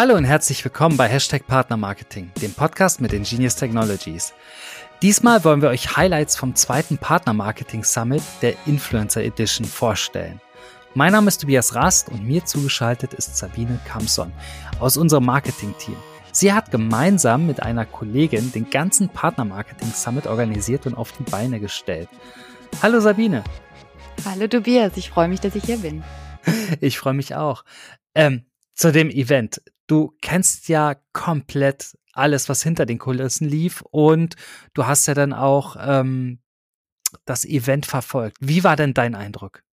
Hallo und herzlich willkommen bei Hashtag Partnermarketing, dem Podcast mit Ingenious Technologies. Diesmal wollen wir euch Highlights vom zweiten Partnermarketing Summit der Influencer Edition vorstellen. Mein Name ist Tobias Rast und mir zugeschaltet ist Sabine Kamson aus unserem Marketing-Team. Sie hat gemeinsam mit einer Kollegin den ganzen Partnermarketing Summit organisiert und auf die Beine gestellt. Hallo Sabine. Hallo Tobias, ich freue mich, dass ich hier bin. Ich freue mich auch. Ähm, zu dem Event. Du kennst ja komplett alles, was hinter den Kulissen lief und du hast ja dann auch ähm, das Event verfolgt. Wie war denn dein Eindruck?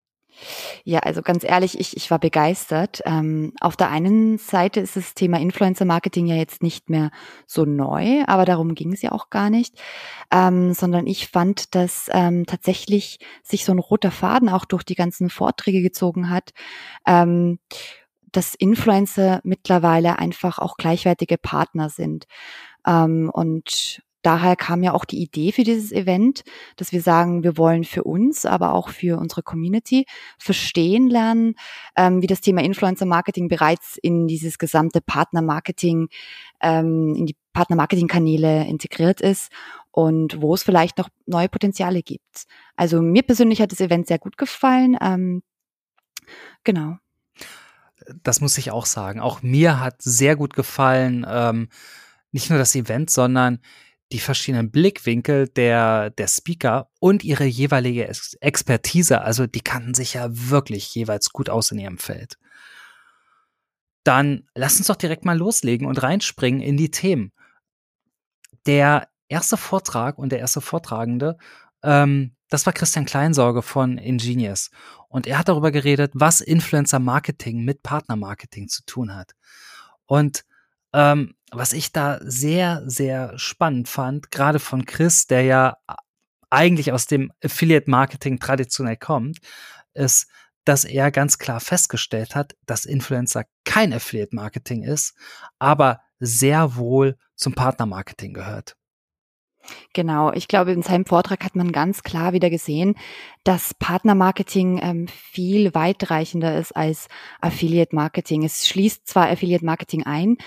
Ja, also ganz ehrlich, ich, ich war begeistert. Ähm, auf der einen Seite ist das Thema Influencer-Marketing ja jetzt nicht mehr so neu, aber darum ging es ja auch gar nicht, ähm, sondern ich fand, dass ähm, tatsächlich sich so ein roter Faden auch durch die ganzen Vorträge gezogen hat. Ähm, dass Influencer mittlerweile einfach auch gleichwertige Partner sind. Ähm, und daher kam ja auch die Idee für dieses Event, dass wir sagen, wir wollen für uns, aber auch für unsere Community verstehen lernen, ähm, wie das Thema Influencer-Marketing bereits in dieses gesamte Partner-Marketing, ähm, in die Partner-Marketing-Kanäle integriert ist und wo es vielleicht noch neue Potenziale gibt. Also mir persönlich hat das Event sehr gut gefallen. Ähm, genau das muss ich auch sagen. Auch mir hat sehr gut gefallen, ähm, nicht nur das Event, sondern die verschiedenen Blickwinkel der, der Speaker und ihre jeweilige Expertise. Also die kannten sich ja wirklich jeweils gut aus in ihrem Feld. Dann lass uns doch direkt mal loslegen und reinspringen in die Themen. Der erste Vortrag und der erste Vortragende ähm, das war Christian Kleinsorge von Ingenious. Und er hat darüber geredet, was Influencer Marketing mit Partner Marketing zu tun hat. Und ähm, was ich da sehr, sehr spannend fand, gerade von Chris, der ja eigentlich aus dem Affiliate Marketing traditionell kommt, ist, dass er ganz klar festgestellt hat, dass Influencer kein Affiliate Marketing ist, aber sehr wohl zum Partner Marketing gehört. Genau, ich glaube, in seinem Vortrag hat man ganz klar wieder gesehen, dass Partnermarketing ähm, viel weitreichender ist als Affiliate Marketing. Es schließt zwar Affiliate Marketing ein,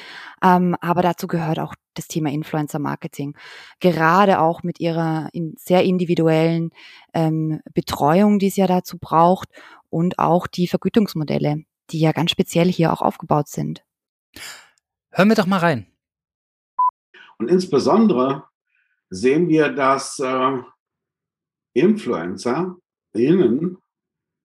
ähm, aber dazu gehört auch das Thema Influencer Marketing. Gerade auch mit ihrer in sehr individuellen ähm, Betreuung, die es ja dazu braucht und auch die Vergütungsmodelle, die ja ganz speziell hier auch aufgebaut sind. Hören wir doch mal rein. Und insbesondere sehen wir, dass äh, Influencer innen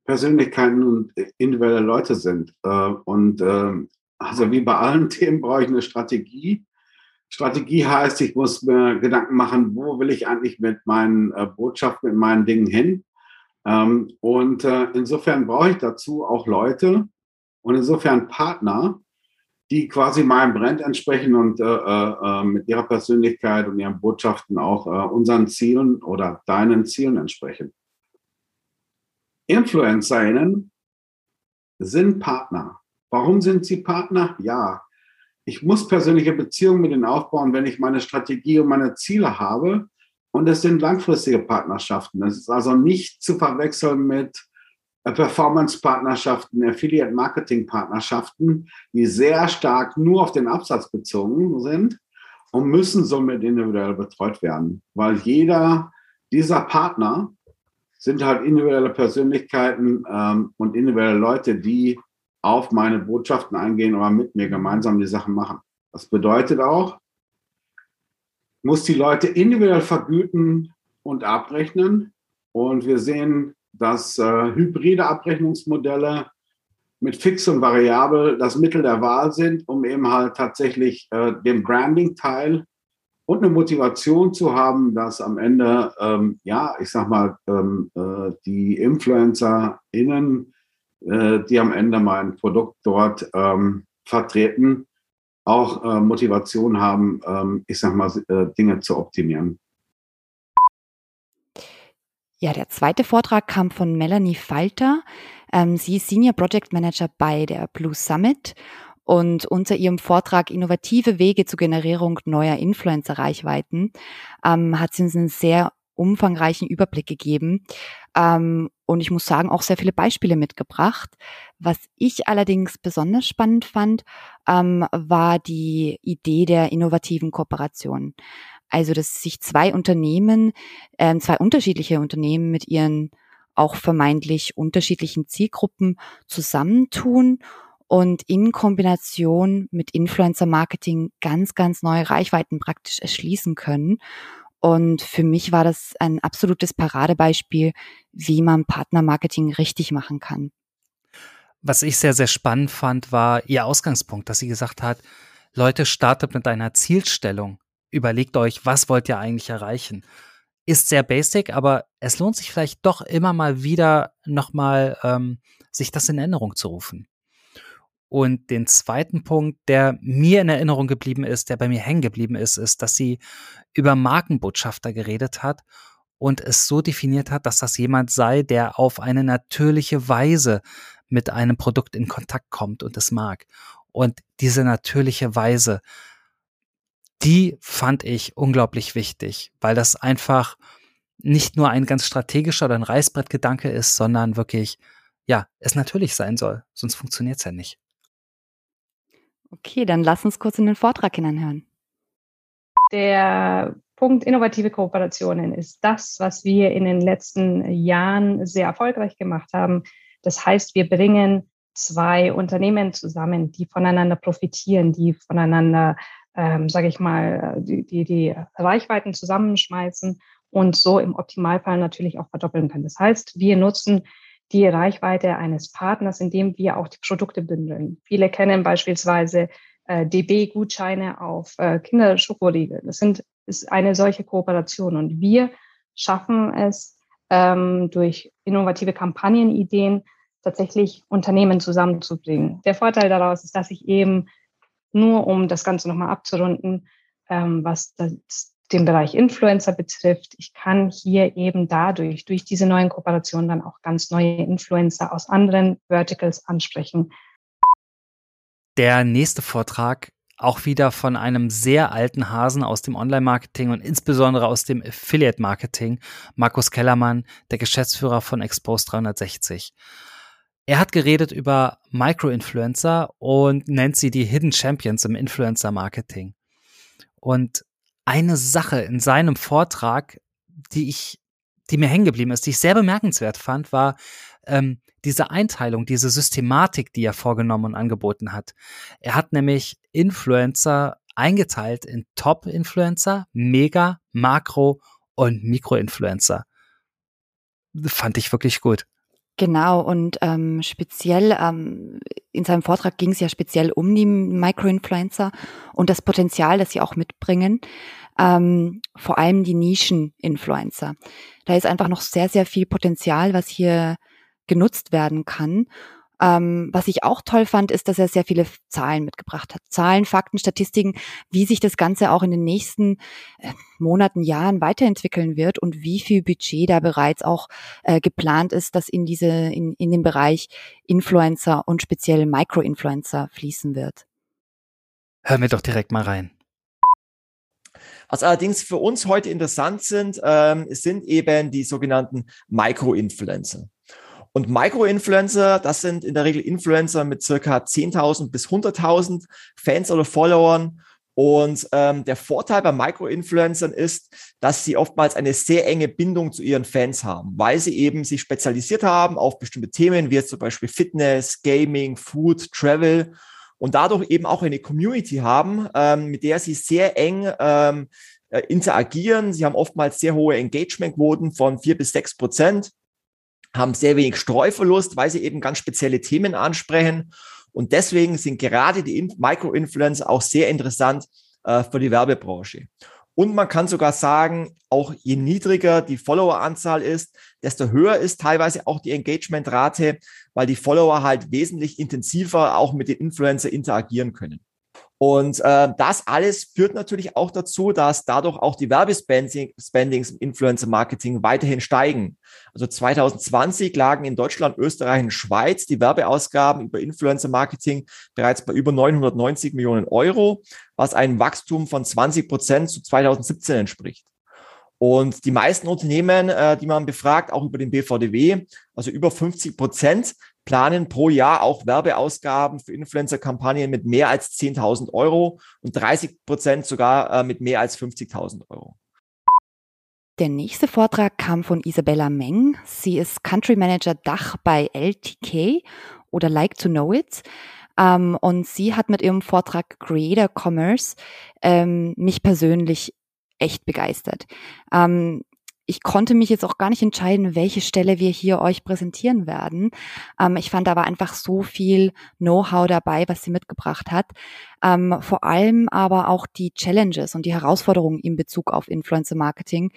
Persönlichkeiten und individuelle Leute sind. Äh, und äh, also wie bei allen Themen brauche ich eine Strategie. Strategie heißt, ich muss mir Gedanken machen, wo will ich eigentlich mit meinen äh, Botschaften, mit meinen Dingen hin. Ähm, und äh, insofern brauche ich dazu auch Leute und insofern Partner, die quasi meinem Brand entsprechen und äh, äh, mit ihrer Persönlichkeit und ihren Botschaften auch äh, unseren Zielen oder deinen Zielen entsprechen. InfluencerInnen sind Partner. Warum sind sie Partner? Ja, ich muss persönliche Beziehungen mit ihnen aufbauen, wenn ich meine Strategie und meine Ziele habe. Und es sind langfristige Partnerschaften. Es ist also nicht zu verwechseln mit Performance-Partnerschaften, Affiliate-Marketing-Partnerschaften, die sehr stark nur auf den Absatz bezogen sind und müssen somit individuell betreut werden, weil jeder dieser Partner sind halt individuelle Persönlichkeiten ähm, und individuelle Leute, die auf meine Botschaften eingehen oder mit mir gemeinsam die Sachen machen. Das bedeutet auch, muss die Leute individuell vergüten und abrechnen. Und wir sehen dass äh, hybride Abrechnungsmodelle mit fix und variabel das Mittel der Wahl sind, um eben halt tatsächlich äh, den Branding-Teil und eine Motivation zu haben, dass am Ende, ähm, ja, ich sag mal, ähm, äh, die InfluencerInnen, äh, die am Ende mein Produkt dort ähm, vertreten, auch äh, Motivation haben, ähm, ich sag mal, äh, Dinge zu optimieren. Ja, der zweite Vortrag kam von Melanie Falter. Ähm, sie ist Senior Project Manager bei der Blue Summit und unter ihrem Vortrag Innovative Wege zur Generierung neuer Influencer-Reichweiten ähm, hat sie uns einen sehr umfangreichen Überblick gegeben ähm, und ich muss sagen, auch sehr viele Beispiele mitgebracht. Was ich allerdings besonders spannend fand, ähm, war die Idee der innovativen Kooperation. Also, dass sich zwei Unternehmen, ähm, zwei unterschiedliche Unternehmen mit ihren auch vermeintlich unterschiedlichen Zielgruppen zusammentun und in Kombination mit Influencer Marketing ganz, ganz neue Reichweiten praktisch erschließen können. Und für mich war das ein absolutes Paradebeispiel, wie man Partnermarketing richtig machen kann. Was ich sehr, sehr spannend fand, war ihr Ausgangspunkt, dass sie gesagt hat, Leute, startet mit einer Zielstellung. Überlegt euch, was wollt ihr eigentlich erreichen? Ist sehr basic, aber es lohnt sich vielleicht doch immer mal wieder nochmal, ähm, sich das in Erinnerung zu rufen. Und den zweiten Punkt, der mir in Erinnerung geblieben ist, der bei mir hängen geblieben ist, ist, dass sie über Markenbotschafter geredet hat und es so definiert hat, dass das jemand sei, der auf eine natürliche Weise mit einem Produkt in Kontakt kommt und es mag. Und diese natürliche Weise, die fand ich unglaublich wichtig, weil das einfach nicht nur ein ganz strategischer oder ein Reißbrettgedanke ist, sondern wirklich, ja, es natürlich sein soll. Sonst funktioniert es ja nicht. Okay, dann lass uns kurz in den Vortrag hineinhören. Der Punkt innovative Kooperationen ist das, was wir in den letzten Jahren sehr erfolgreich gemacht haben. Das heißt, wir bringen zwei Unternehmen zusammen, die voneinander profitieren, die voneinander, ähm, sage ich mal, die, die, die Reichweiten zusammenschmeißen und so im Optimalfall natürlich auch verdoppeln können. Das heißt, wir nutzen die Reichweite eines Partners, indem wir auch die Produkte bündeln. Viele kennen beispielsweise äh, DB-Gutscheine auf äh, Kinderschokoriegel. Das sind, ist eine solche Kooperation. Und wir schaffen es ähm, durch innovative Kampagnenideen tatsächlich Unternehmen zusammenzubringen. Der Vorteil daraus ist, dass ich eben nur, um das Ganze nochmal abzurunden, ähm, was das den Bereich Influencer betrifft. Ich kann hier eben dadurch, durch diese neuen Kooperationen dann auch ganz neue Influencer aus anderen Verticals ansprechen. Der nächste Vortrag auch wieder von einem sehr alten Hasen aus dem Online-Marketing und insbesondere aus dem Affiliate-Marketing, Markus Kellermann, der Geschäftsführer von Expose 360. Er hat geredet über Micro-Influencer und nennt sie die Hidden Champions im Influencer-Marketing. Und eine Sache in seinem Vortrag, die ich, die mir hängen geblieben ist, die ich sehr bemerkenswert fand, war ähm, diese Einteilung, diese Systematik, die er vorgenommen und angeboten hat. Er hat nämlich Influencer eingeteilt in Top-Influencer, Mega, Makro und Mikro-Influencer. Fand ich wirklich gut. Genau, und ähm, speziell ähm, in seinem Vortrag ging es ja speziell um die Microinfluencer und das Potenzial, das sie auch mitbringen. Ähm, vor allem die Nischen-Influencer. Da ist einfach noch sehr, sehr viel Potenzial, was hier genutzt werden kann. Ähm, was ich auch toll fand, ist, dass er sehr viele Zahlen mitgebracht hat. Zahlen, Fakten, Statistiken, wie sich das Ganze auch in den nächsten äh, Monaten, Jahren weiterentwickeln wird und wie viel Budget da bereits auch äh, geplant ist, dass in diese, in, in den Bereich Influencer und speziell Micro-Influencer fließen wird. Hören wir doch direkt mal rein. Was allerdings für uns heute interessant sind, ähm, sind eben die sogenannten Micro-Influencer. Und Micro-Influencer, das sind in der Regel Influencer mit circa 10.000 bis 100.000 Fans oder Followern. Und ähm, der Vorteil bei Micro-Influencern ist, dass sie oftmals eine sehr enge Bindung zu ihren Fans haben, weil sie eben sich spezialisiert haben auf bestimmte Themen, wie jetzt zum Beispiel Fitness, Gaming, Food, Travel und dadurch eben auch eine Community haben, ähm, mit der sie sehr eng ähm, äh, interagieren. Sie haben oftmals sehr hohe Engagementquoten von vier bis sechs Prozent haben sehr wenig Streuverlust, weil sie eben ganz spezielle Themen ansprechen. Und deswegen sind gerade die Micro-Influencer auch sehr interessant äh, für die Werbebranche. Und man kann sogar sagen, auch je niedriger die Followeranzahl ist, desto höher ist teilweise auch die Engagementrate, weil die Follower halt wesentlich intensiver auch mit den Influencer interagieren können. Und äh, das alles führt natürlich auch dazu, dass dadurch auch die Werbespendings im Influencer-Marketing weiterhin steigen. Also 2020 lagen in Deutschland, Österreich und Schweiz die Werbeausgaben über Influencer-Marketing bereits bei über 990 Millionen Euro, was einem Wachstum von 20 Prozent zu 2017 entspricht. Und die meisten Unternehmen, äh, die man befragt, auch über den BVDW, also über 50 Prozent, planen pro Jahr auch Werbeausgaben für Influencer-Kampagnen mit mehr als 10.000 Euro und 30 Prozent sogar äh, mit mehr als 50.000 Euro. Der nächste Vortrag kam von Isabella Meng. Sie ist Country Manager Dach bei LTK oder Like to Know It. Ähm, und sie hat mit ihrem Vortrag Creator Commerce ähm, mich persönlich echt begeistert. Ähm, ich konnte mich jetzt auch gar nicht entscheiden, welche Stelle wir hier euch präsentieren werden. Ähm, ich fand aber einfach so viel Know-how dabei, was sie mitgebracht hat. Ähm, vor allem aber auch die Challenges und die Herausforderungen in Bezug auf Influencer Marketing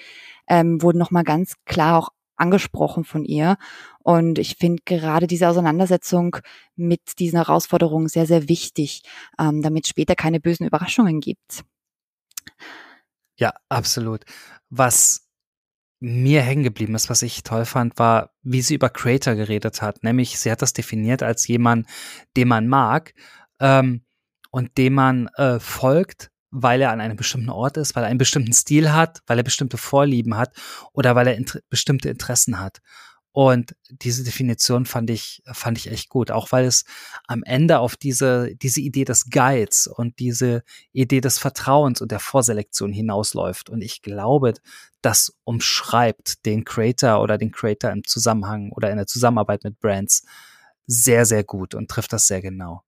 ähm, wurden nochmal ganz klar auch angesprochen von ihr. Und ich finde gerade diese Auseinandersetzung mit diesen Herausforderungen sehr, sehr wichtig, ähm, damit später keine bösen Überraschungen gibt. Ja, absolut. Was mir hängen geblieben ist, was ich toll fand, war, wie sie über Creator geredet hat. Nämlich, sie hat das definiert als jemand, den man mag ähm, und dem man äh, folgt, weil er an einem bestimmten Ort ist, weil er einen bestimmten Stil hat, weil er bestimmte Vorlieben hat oder weil er inter bestimmte Interessen hat. Und diese Definition fand ich, fand ich echt gut, auch weil es am Ende auf diese, diese Idee des Guides und diese Idee des Vertrauens und der Vorselektion hinausläuft. Und ich glaube, das umschreibt den Creator oder den Creator im Zusammenhang oder in der Zusammenarbeit mit Brands sehr, sehr gut und trifft das sehr genau.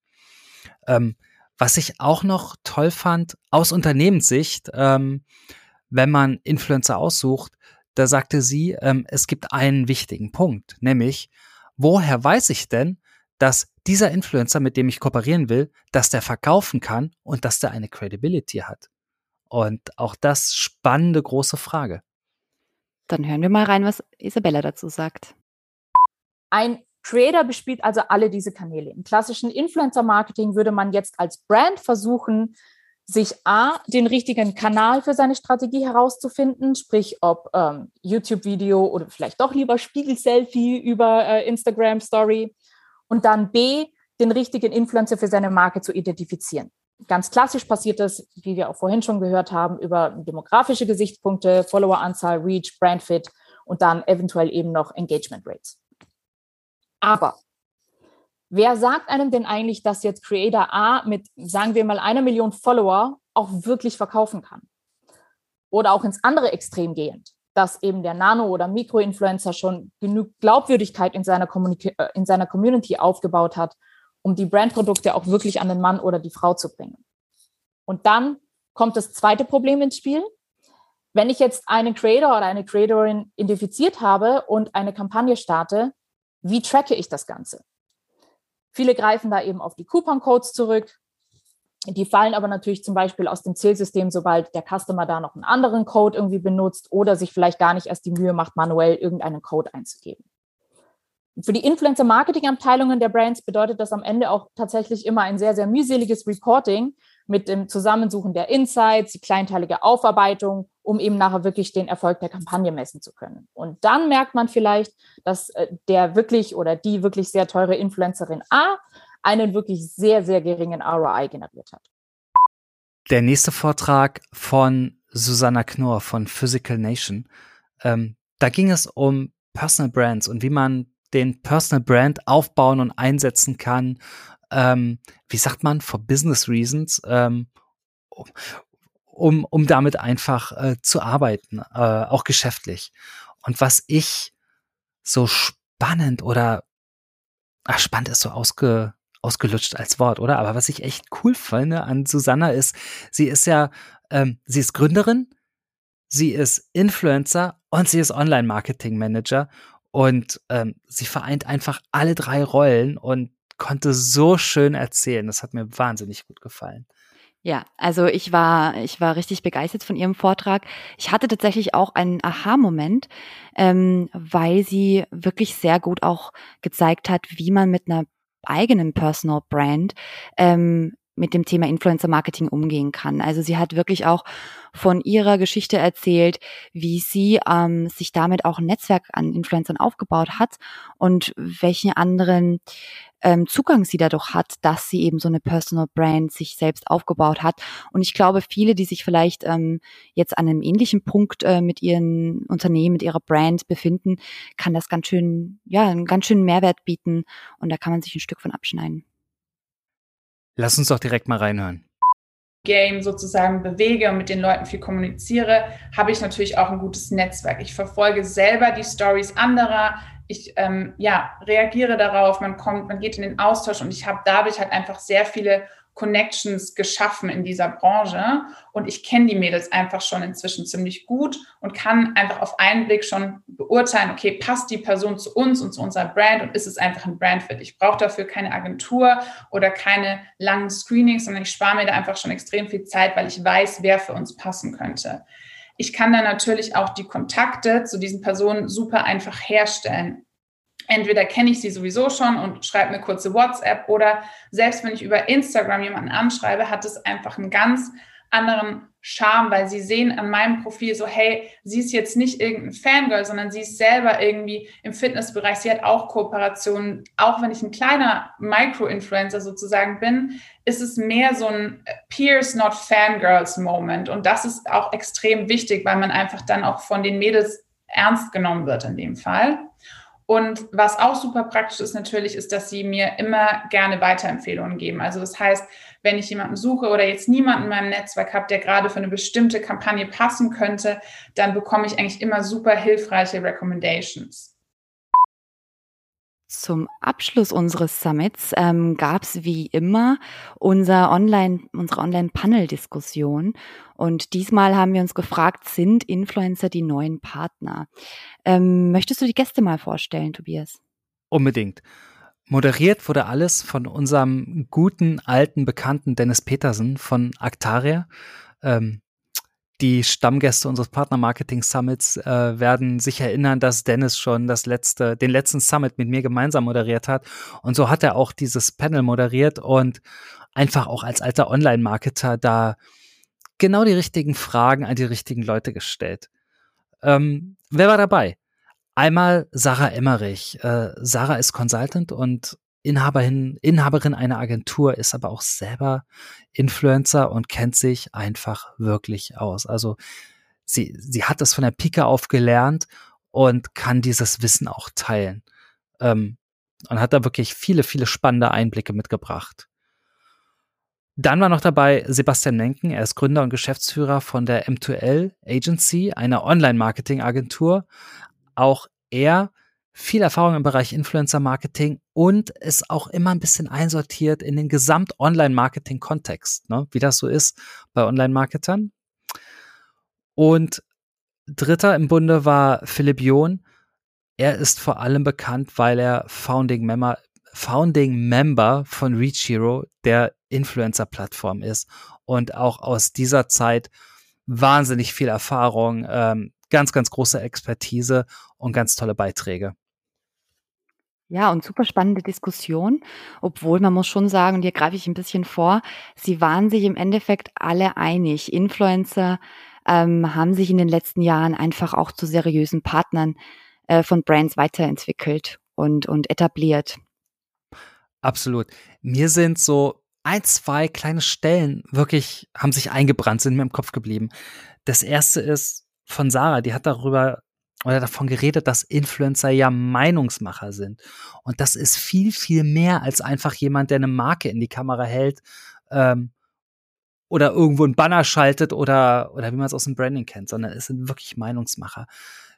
Ähm, was ich auch noch toll fand, aus Unternehmenssicht, ähm, wenn man Influencer aussucht, da sagte sie, ähm, es gibt einen wichtigen Punkt, nämlich, woher weiß ich denn, dass dieser Influencer, mit dem ich kooperieren will, dass der verkaufen kann und dass der eine Credibility hat? Und auch das spannende große Frage. Dann hören wir mal rein, was Isabella dazu sagt. Ein Creator bespielt also alle diese Kanäle. Im klassischen Influencer-Marketing würde man jetzt als Brand versuchen, sich A, den richtigen Kanal für seine Strategie herauszufinden, sprich ob ähm, YouTube-Video oder vielleicht doch lieber Spiegel-Selfie über äh, Instagram-Story und dann B, den richtigen Influencer für seine Marke zu identifizieren. Ganz klassisch passiert das, wie wir auch vorhin schon gehört haben, über demografische Gesichtspunkte, Followeranzahl, Reach, Brandfit und dann eventuell eben noch Engagement Rates. Aber wer sagt einem denn eigentlich, dass jetzt Creator A mit, sagen wir mal, einer Million Follower auch wirklich verkaufen kann? Oder auch ins andere Extrem gehend, dass eben der Nano- oder Mikroinfluencer schon genug Glaubwürdigkeit in seiner, Community, äh, in seiner Community aufgebaut hat, um die Brandprodukte auch wirklich an den Mann oder die Frau zu bringen. Und dann kommt das zweite Problem ins Spiel. Wenn ich jetzt einen Creator oder eine Creatorin identifiziert habe und eine Kampagne starte, wie tracke ich das Ganze? Viele greifen da eben auf die Coupon-Codes zurück. Die fallen aber natürlich zum Beispiel aus dem Zählsystem, sobald der Customer da noch einen anderen Code irgendwie benutzt oder sich vielleicht gar nicht erst die Mühe macht, manuell irgendeinen Code einzugeben. Für die Influencer-Marketing-Abteilungen der Brands bedeutet das am Ende auch tatsächlich immer ein sehr, sehr mühseliges Reporting mit dem Zusammensuchen der Insights, die kleinteilige Aufarbeitung um eben nachher wirklich den Erfolg der Kampagne messen zu können. Und dann merkt man vielleicht, dass äh, der wirklich oder die wirklich sehr teure Influencerin A einen wirklich sehr, sehr geringen ROI generiert hat. Der nächste Vortrag von Susanna Knorr von Physical Nation. Ähm, da ging es um Personal Brands und wie man den Personal Brand aufbauen und einsetzen kann. Ähm, wie sagt man, for business reasons, ähm, um, um damit einfach äh, zu arbeiten, äh, auch geschäftlich. Und was ich so spannend oder ach, spannend ist so ausge, ausgelutscht als Wort, oder? Aber was ich echt cool finde an Susanna ist, sie ist ja, ähm, sie ist Gründerin, sie ist Influencer und sie ist Online-Marketing-Manager und ähm, sie vereint einfach alle drei Rollen und konnte so schön erzählen. Das hat mir wahnsinnig gut gefallen. Ja, also ich war, ich war richtig begeistert von ihrem Vortrag. Ich hatte tatsächlich auch einen Aha-Moment, ähm, weil sie wirklich sehr gut auch gezeigt hat, wie man mit einer eigenen Personal Brand ähm, mit dem Thema Influencer Marketing umgehen kann. Also sie hat wirklich auch von ihrer Geschichte erzählt, wie sie ähm, sich damit auch ein Netzwerk an Influencern aufgebaut hat und welchen anderen ähm, Zugang sie dadurch hat, dass sie eben so eine Personal Brand sich selbst aufgebaut hat. Und ich glaube, viele, die sich vielleicht ähm, jetzt an einem ähnlichen Punkt äh, mit ihren Unternehmen, mit ihrer Brand befinden, kann das ganz schön, ja, einen ganz schönen Mehrwert bieten und da kann man sich ein Stück von abschneiden. Lass uns doch direkt mal reinhören. Game sozusagen bewege und mit den Leuten viel kommuniziere, habe ich natürlich auch ein gutes Netzwerk. Ich verfolge selber die Stories anderer. Ich ähm, ja, reagiere darauf, man kommt, man geht in den Austausch und ich habe dadurch halt einfach sehr viele Connections geschaffen in dieser Branche und ich kenne die Mädels einfach schon inzwischen ziemlich gut und kann einfach auf einen Blick schon beurteilen, okay, passt die Person zu uns und zu unserer Brand und ist es einfach ein Brand für dich. Ich brauche dafür keine Agentur oder keine langen Screenings, sondern ich spare mir da einfach schon extrem viel Zeit, weil ich weiß, wer für uns passen könnte. Ich kann dann natürlich auch die Kontakte zu diesen Personen super einfach herstellen entweder kenne ich sie sowieso schon und schreibe mir kurze WhatsApp oder selbst wenn ich über Instagram jemanden anschreibe, hat es einfach einen ganz anderen Charme, weil sie sehen an meinem Profil so, hey, sie ist jetzt nicht irgendein Fangirl, sondern sie ist selber irgendwie im Fitnessbereich. Sie hat auch Kooperationen. Auch wenn ich ein kleiner Micro-Influencer sozusagen bin, ist es mehr so ein Peers, not Fangirls Moment. Und das ist auch extrem wichtig, weil man einfach dann auch von den Mädels ernst genommen wird in dem Fall. Und was auch super praktisch ist natürlich, ist, dass sie mir immer gerne Weiterempfehlungen geben. Also das heißt, wenn ich jemanden suche oder jetzt niemanden in meinem Netzwerk habe, der gerade für eine bestimmte Kampagne passen könnte, dann bekomme ich eigentlich immer super hilfreiche Recommendations. Zum Abschluss unseres Summits ähm, gab es wie immer unser Online, unsere Online-Panel-Diskussion. Und diesmal haben wir uns gefragt, sind Influencer die neuen Partner? Ähm, möchtest du die Gäste mal vorstellen, Tobias? Unbedingt. Moderiert wurde alles von unserem guten, alten Bekannten Dennis Petersen von Actaria. Ähm, die Stammgäste unseres Partner-Marketing Summits äh, werden sich erinnern, dass Dennis schon das letzte, den letzten Summit mit mir gemeinsam moderiert hat. Und so hat er auch dieses Panel moderiert und einfach auch als alter Online-Marketer da genau die richtigen Fragen an die richtigen Leute gestellt. Ähm, wer war dabei? Einmal Sarah Emmerich. Äh, Sarah ist Consultant und Inhaberin, Inhaberin einer Agentur, ist aber auch selber Influencer und kennt sich einfach wirklich aus. Also sie, sie hat das von der Pike auf gelernt und kann dieses Wissen auch teilen. Ähm, und hat da wirklich viele, viele spannende Einblicke mitgebracht. Dann war noch dabei Sebastian Menken. Er ist Gründer und Geschäftsführer von der M2L Agency, einer Online-Marketing-Agentur. Auch er viel Erfahrung im Bereich Influencer-Marketing und ist auch immer ein bisschen einsortiert in den Gesamt-Online-Marketing-Kontext, ne? wie das so ist bei Online-Marketern. Und dritter im Bunde war Philipp John. Er ist vor allem bekannt, weil er Founding Member, Founding Member von Reach Hero, der Influencer-Plattform ist und auch aus dieser Zeit wahnsinnig viel Erfahrung, ähm, ganz, ganz große Expertise und ganz tolle Beiträge. Ja, und super spannende Diskussion, obwohl man muss schon sagen, und hier greife ich ein bisschen vor, sie waren sich im Endeffekt alle einig. Influencer ähm, haben sich in den letzten Jahren einfach auch zu seriösen Partnern äh, von Brands weiterentwickelt und, und etabliert. Absolut. Mir sind so ein, zwei kleine Stellen wirklich, haben sich eingebrannt, sind mir im Kopf geblieben. Das erste ist von Sarah, die hat darüber oder davon geredet, dass Influencer ja Meinungsmacher sind. Und das ist viel, viel mehr als einfach jemand, der eine Marke in die Kamera hält ähm, oder irgendwo ein Banner schaltet oder, oder wie man es aus dem Branding kennt, sondern es sind wirklich Meinungsmacher.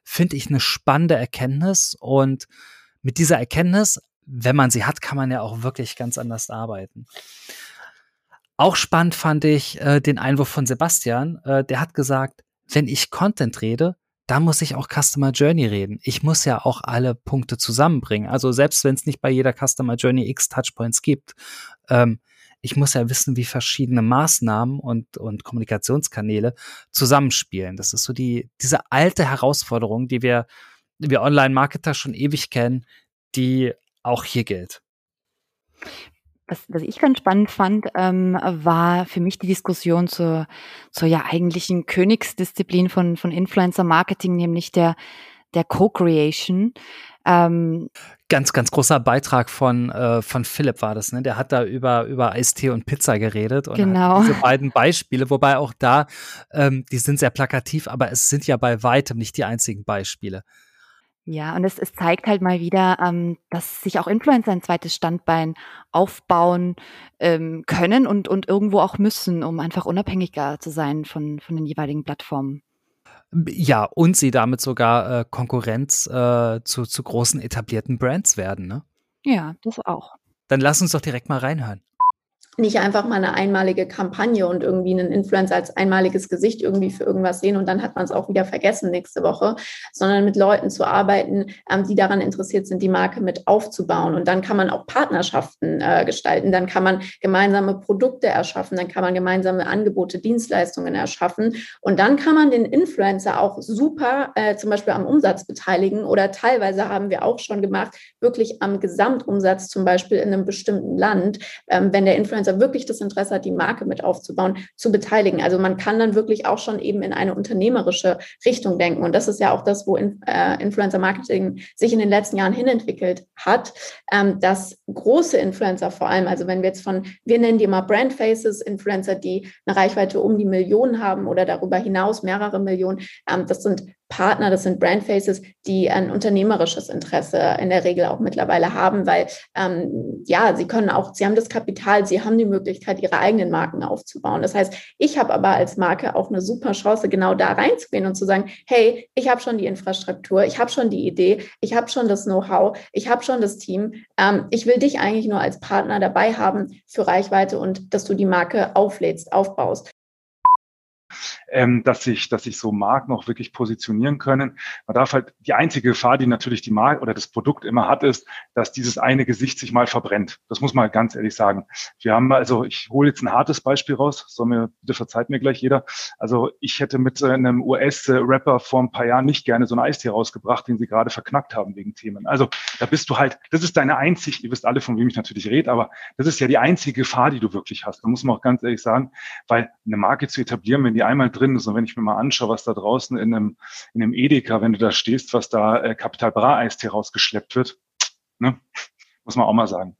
Finde ich eine spannende Erkenntnis und mit dieser Erkenntnis, wenn man sie hat, kann man ja auch wirklich ganz anders arbeiten. Auch spannend fand ich äh, den Einwurf von Sebastian. Äh, der hat gesagt, wenn ich Content rede, da muss ich auch Customer Journey reden. Ich muss ja auch alle Punkte zusammenbringen. Also selbst wenn es nicht bei jeder Customer Journey X Touchpoints gibt, ähm, ich muss ja wissen, wie verschiedene Maßnahmen und, und Kommunikationskanäle zusammenspielen. Das ist so die, diese alte Herausforderung, die wir, wir Online-Marketer schon ewig kennen, die auch hier gilt. Was, was ich ganz spannend fand, ähm, war für mich die Diskussion zur, zur ja eigentlichen Königsdisziplin von, von Influencer Marketing, nämlich der, der Co-Creation. Ähm, ganz, ganz großer Beitrag von, äh, von Philipp war das, ne? Der hat da über, über Eistee und Pizza geredet und genau. diese beiden Beispiele, wobei auch da, ähm, die sind sehr plakativ, aber es sind ja bei weitem nicht die einzigen Beispiele. Ja, und es, es zeigt halt mal wieder, ähm, dass sich auch Influencer ein zweites Standbein aufbauen ähm, können und, und irgendwo auch müssen, um einfach unabhängiger zu sein von, von den jeweiligen Plattformen. Ja, und sie damit sogar äh, Konkurrenz äh, zu, zu großen etablierten Brands werden, ne? Ja, das auch. Dann lass uns doch direkt mal reinhören nicht einfach mal eine einmalige Kampagne und irgendwie einen Influencer als einmaliges Gesicht irgendwie für irgendwas sehen und dann hat man es auch wieder vergessen nächste Woche, sondern mit Leuten zu arbeiten, ähm, die daran interessiert sind, die Marke mit aufzubauen. Und dann kann man auch Partnerschaften äh, gestalten, dann kann man gemeinsame Produkte erschaffen, dann kann man gemeinsame Angebote, Dienstleistungen erschaffen. Und dann kann man den Influencer auch super äh, zum Beispiel am Umsatz beteiligen oder teilweise haben wir auch schon gemacht, wirklich am Gesamtumsatz zum Beispiel in einem bestimmten Land, ähm, wenn der Influencer Influencer wirklich das Interesse hat, die Marke mit aufzubauen, zu beteiligen. Also man kann dann wirklich auch schon eben in eine unternehmerische Richtung denken. Und das ist ja auch das, wo äh, Influencer Marketing sich in den letzten Jahren hinentwickelt hat, ähm, dass große Influencer vor allem, also wenn wir jetzt von, wir nennen die mal Brand Faces, Influencer, die eine Reichweite um die Millionen haben oder darüber hinaus mehrere Millionen, ähm, das sind Partner, das sind Brandfaces, die ein unternehmerisches Interesse in der Regel auch mittlerweile haben, weil ähm, ja, sie können auch, sie haben das Kapital, sie haben die Möglichkeit, ihre eigenen Marken aufzubauen. Das heißt, ich habe aber als Marke auch eine super Chance, genau da reinzugehen und zu sagen, hey, ich habe schon die Infrastruktur, ich habe schon die Idee, ich habe schon das Know-how, ich habe schon das Team. Ähm, ich will dich eigentlich nur als Partner dabei haben für Reichweite und dass du die Marke auflädst, aufbaust ähm, dass sich, dass sich so Marken auch wirklich positionieren können. Man darf halt, die einzige Gefahr, die natürlich die Marke oder das Produkt immer hat, ist, dass dieses eine Gesicht sich mal verbrennt. Das muss man ganz ehrlich sagen. Wir haben also, ich hole jetzt ein hartes Beispiel raus, soll mir, bitte verzeiht mir gleich jeder. Also ich hätte mit einem US-Rapper vor ein paar Jahren nicht gerne so ein Eistee rausgebracht, den sie gerade verknackt haben wegen Themen. Also da bist du halt, das ist deine einzig, ihr wisst alle, von wem ich natürlich rede, aber das ist ja die einzige Gefahr, die du wirklich hast. Da muss man auch ganz ehrlich sagen, weil eine Marke zu etablieren, wenn die einmal drin drin ist. Und wenn ich mir mal anschaue, was da draußen in einem, in einem Edeka, wenn du da stehst, was da äh, Bra Eistee rausgeschleppt wird, ne, muss man auch mal sagen.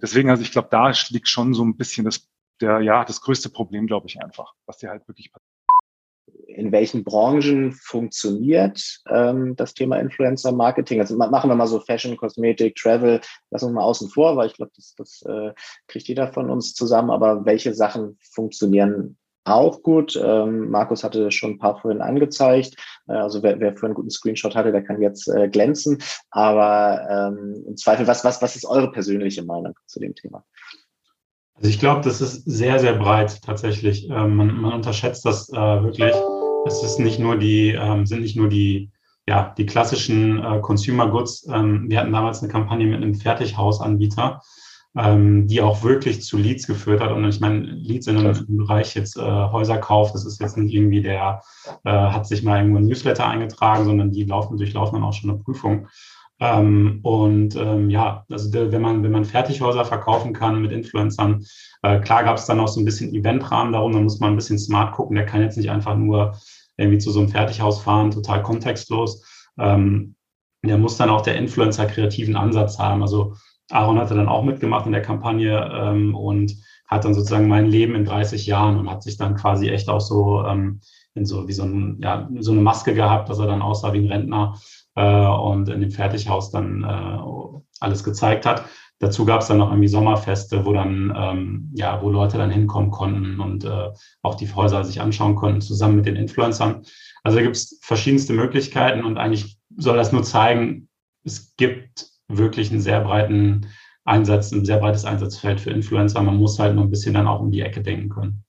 Deswegen, also ich glaube, da liegt schon so ein bisschen das, der, ja, das größte Problem, glaube ich einfach, was dir halt wirklich passiert in welchen Branchen funktioniert ähm, das Thema Influencer Marketing? Also machen wir mal so Fashion, Kosmetik, Travel, lassen wir mal außen vor, weil ich glaube, das, das äh, kriegt jeder von uns zusammen. Aber welche Sachen funktionieren auch gut. Ähm, Markus hatte schon ein paar vorhin angezeigt. Äh, also wer, wer vorhin einen guten Screenshot hatte, der kann jetzt äh, glänzen. Aber ähm, im Zweifel, was, was, was ist eure persönliche Meinung zu dem Thema? Also ich glaube, das ist sehr, sehr breit tatsächlich. Ähm, man, man unterschätzt das äh, wirklich. Es ist nicht nur die, ähm, sind nicht nur die, ja, die klassischen äh, Consumer Goods. Ähm, wir hatten damals eine Kampagne mit einem Fertighausanbieter ähm, die auch wirklich zu Leads geführt hat. Und ich meine, Leads in einem, Bereich jetzt äh, Häuserkauf, das ist jetzt nicht irgendwie der, äh, hat sich mal irgendwo ein Newsletter eingetragen, sondern die laufen, durchlaufen dann auch schon eine Prüfung. Ähm, und ähm, ja, also de, wenn man wenn man Fertighäuser verkaufen kann mit Influencern, äh, klar gab es dann auch so ein bisschen Eventrahmen darum, da muss man ein bisschen smart gucken. Der kann jetzt nicht einfach nur irgendwie zu so einem Fertighaus fahren, total kontextlos. Ähm, der muss dann auch der Influencer kreativen Ansatz haben. Also Aaron hatte dann auch mitgemacht in der Kampagne ähm, und hat dann sozusagen mein Leben in 30 Jahren und hat sich dann quasi echt auch so ähm, in so wie so, ein, ja, so eine Maske gehabt, dass er dann aussah wie ein Rentner äh, und in dem Fertighaus dann äh, alles gezeigt hat. Dazu gab es dann noch irgendwie Sommerfeste, wo dann ähm, ja, wo Leute dann hinkommen konnten und äh, auch die Häuser sich anschauen konnten, zusammen mit den Influencern. Also da gibt es verschiedenste Möglichkeiten und eigentlich soll das nur zeigen, es gibt wirklich einen sehr breiten Einsatz, ein sehr breites Einsatzfeld für Influencer. Man muss halt nur ein bisschen dann auch um die Ecke denken können.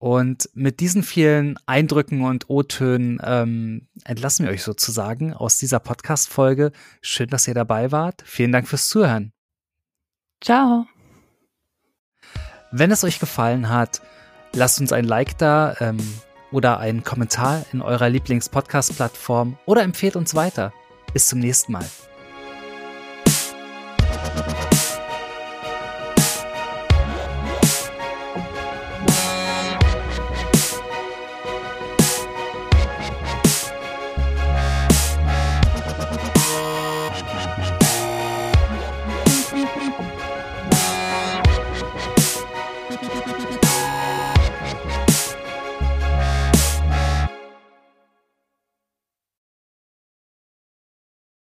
Und mit diesen vielen Eindrücken und O-Tönen ähm, entlassen wir euch sozusagen aus dieser Podcast-Folge. Schön, dass ihr dabei wart. Vielen Dank fürs Zuhören. Ciao. Wenn es euch gefallen hat, lasst uns ein Like da ähm, oder einen Kommentar in eurer Lieblings-Podcast-Plattform oder empfehlt uns weiter. Bis zum nächsten Mal.